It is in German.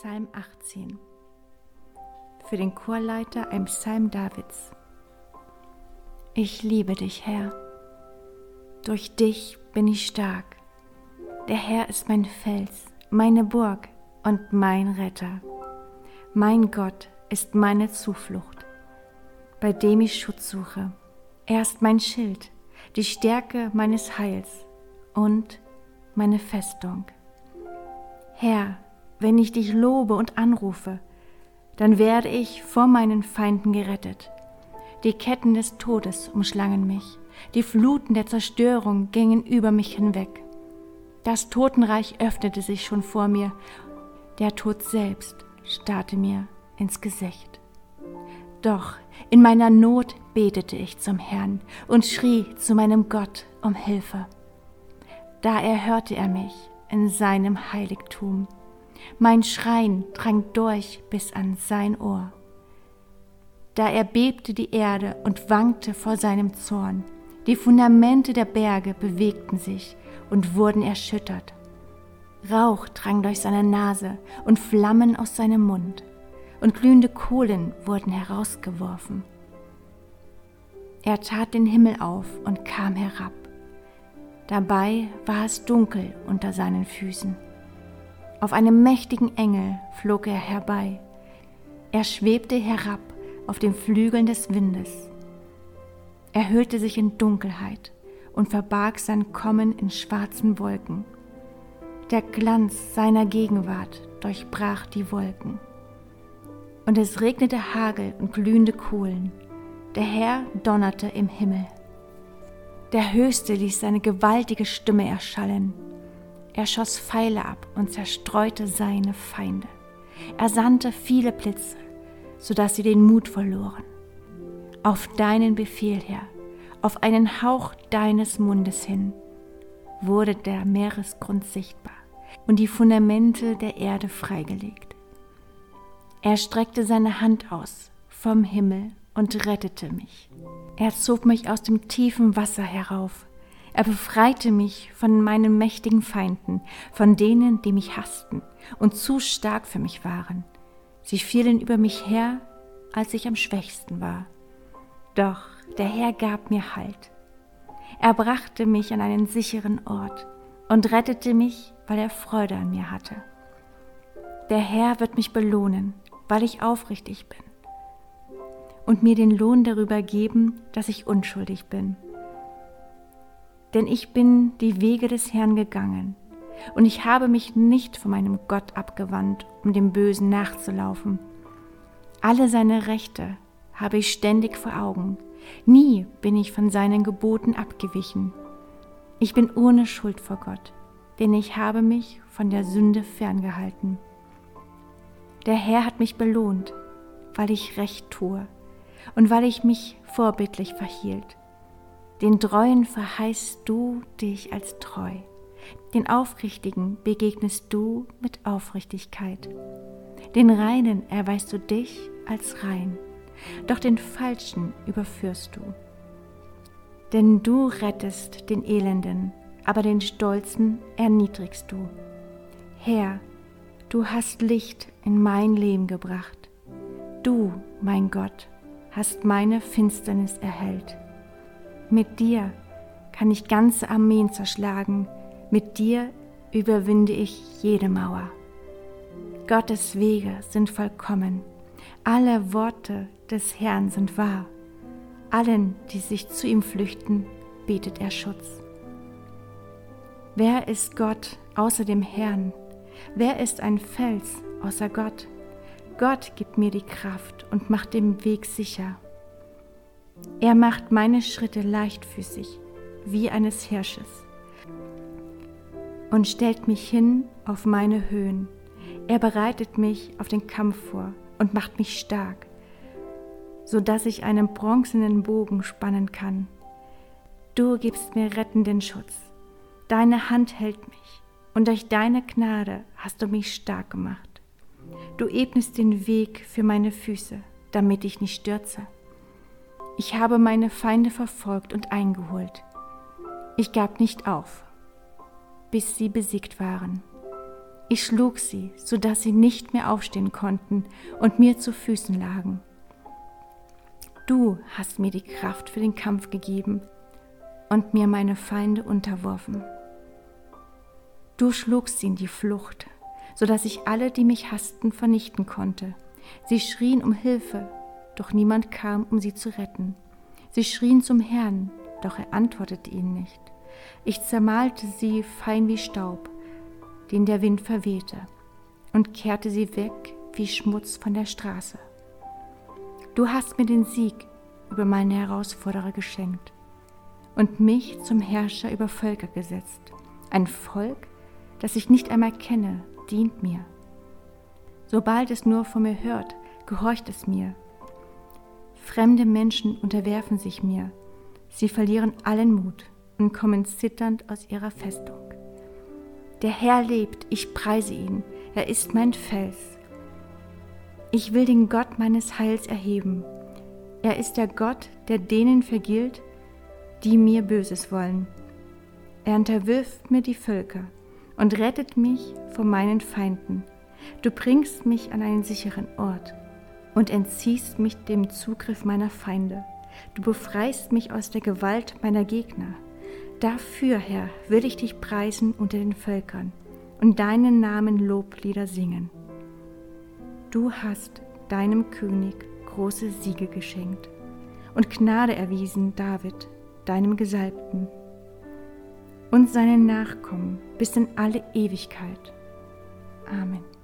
Psalm 18. Für den Chorleiter ein Psalm Davids. Ich liebe dich, Herr. Durch dich bin ich stark. Der Herr ist mein Fels, meine Burg und mein Retter. Mein Gott ist meine Zuflucht, bei dem ich Schutz suche. Er ist mein Schild, die Stärke meines Heils und meine Festung. Herr, wenn ich dich lobe und anrufe, dann werde ich vor meinen Feinden gerettet. Die Ketten des Todes umschlangen mich, die Fluten der Zerstörung gingen über mich hinweg. Das Totenreich öffnete sich schon vor mir, der Tod selbst starrte mir ins Gesicht. Doch in meiner Not betete ich zum Herrn und schrie zu meinem Gott um Hilfe. Da erhörte er mich in seinem Heiligtum mein Schreien drang durch bis an sein Ohr. Da erbebte die Erde und wankte vor seinem Zorn. Die Fundamente der Berge bewegten sich und wurden erschüttert. Rauch drang durch seine Nase und Flammen aus seinem Mund, und glühende Kohlen wurden herausgeworfen. Er tat den Himmel auf und kam herab. Dabei war es dunkel unter seinen Füßen. Auf einem mächtigen Engel flog er herbei. Er schwebte herab auf den Flügeln des Windes. Er hüllte sich in Dunkelheit und verbarg sein Kommen in schwarzen Wolken. Der Glanz seiner Gegenwart durchbrach die Wolken. Und es regnete Hagel und glühende Kohlen. Der Herr donnerte im Himmel. Der Höchste ließ seine gewaltige Stimme erschallen er schoss Pfeile ab und zerstreute seine Feinde. Er sandte viele Blitze, sodass sie den Mut verloren. Auf deinen Befehl her, auf einen Hauch deines Mundes hin, wurde der Meeresgrund sichtbar und die Fundamente der Erde freigelegt. Er streckte seine Hand aus vom Himmel und rettete mich. Er zog mich aus dem tiefen Wasser herauf er befreite mich von meinen mächtigen Feinden, von denen, die mich hassten und zu stark für mich waren. Sie fielen über mich her, als ich am schwächsten war. Doch der Herr gab mir Halt. Er brachte mich an einen sicheren Ort und rettete mich, weil er Freude an mir hatte. Der Herr wird mich belohnen, weil ich aufrichtig bin und mir den Lohn darüber geben, dass ich unschuldig bin denn ich bin die Wege des Herrn gegangen, und ich habe mich nicht von meinem Gott abgewandt, um dem Bösen nachzulaufen. Alle seine Rechte habe ich ständig vor Augen, nie bin ich von seinen Geboten abgewichen. Ich bin ohne Schuld vor Gott, denn ich habe mich von der Sünde ferngehalten. Der Herr hat mich belohnt, weil ich recht tue und weil ich mich vorbildlich verhielt. Den Treuen verheißt du dich als treu. Den Aufrichtigen begegnest du mit Aufrichtigkeit. Den Reinen erweist du dich als rein, doch den Falschen überführst du. Denn du rettest den Elenden, aber den Stolzen erniedrigst du. Herr, du hast Licht in mein Leben gebracht. Du, mein Gott, hast meine Finsternis erhellt. Mit dir kann ich ganze Armeen zerschlagen, mit dir überwinde ich jede Mauer. Gottes Wege sind vollkommen, alle Worte des Herrn sind wahr. Allen, die sich zu ihm flüchten, bietet er Schutz. Wer ist Gott außer dem Herrn? Wer ist ein Fels außer Gott? Gott gibt mir die Kraft und macht den Weg sicher. Er macht meine Schritte leichtfüßig, wie eines Hirsches, und stellt mich hin auf meine Höhen. Er bereitet mich auf den Kampf vor und macht mich stark, so dass ich einen bronzenen Bogen spannen kann. Du gibst mir rettenden Schutz. Deine Hand hält mich, und durch deine Gnade hast du mich stark gemacht. Du ebnest den Weg für meine Füße, damit ich nicht stürze. Ich habe meine Feinde verfolgt und eingeholt. Ich gab nicht auf, bis sie besiegt waren. Ich schlug sie, so dass sie nicht mehr aufstehen konnten und mir zu Füßen lagen. Du hast mir die Kraft für den Kampf gegeben und mir meine Feinde unterworfen. Du schlugst sie in die Flucht, so dass ich alle, die mich hassten, vernichten konnte. Sie schrien um Hilfe, doch niemand kam, um sie zu retten. Sie schrien zum Herrn, doch er antwortete ihnen nicht. Ich zermalte sie fein wie Staub, den der Wind verwehte, und kehrte sie weg wie Schmutz von der Straße. Du hast mir den Sieg über meine Herausforderer geschenkt und mich zum Herrscher über Völker gesetzt. Ein Volk, das ich nicht einmal kenne, dient mir. Sobald es nur von mir hört, gehorcht es mir. Fremde Menschen unterwerfen sich mir. Sie verlieren allen Mut und kommen zitternd aus ihrer Festung. Der Herr lebt, ich preise ihn, er ist mein Fels. Ich will den Gott meines Heils erheben. Er ist der Gott, der denen vergilt, die mir Böses wollen. Er unterwirft mir die Völker und rettet mich vor meinen Feinden. Du bringst mich an einen sicheren Ort und entziehst mich dem Zugriff meiner Feinde. Du befreist mich aus der Gewalt meiner Gegner. Dafür, Herr, will ich dich preisen unter den Völkern und deinen Namen Loblieder singen. Du hast deinem König große Siege geschenkt und Gnade erwiesen David, deinem Gesalbten und seinen Nachkommen bis in alle Ewigkeit. Amen.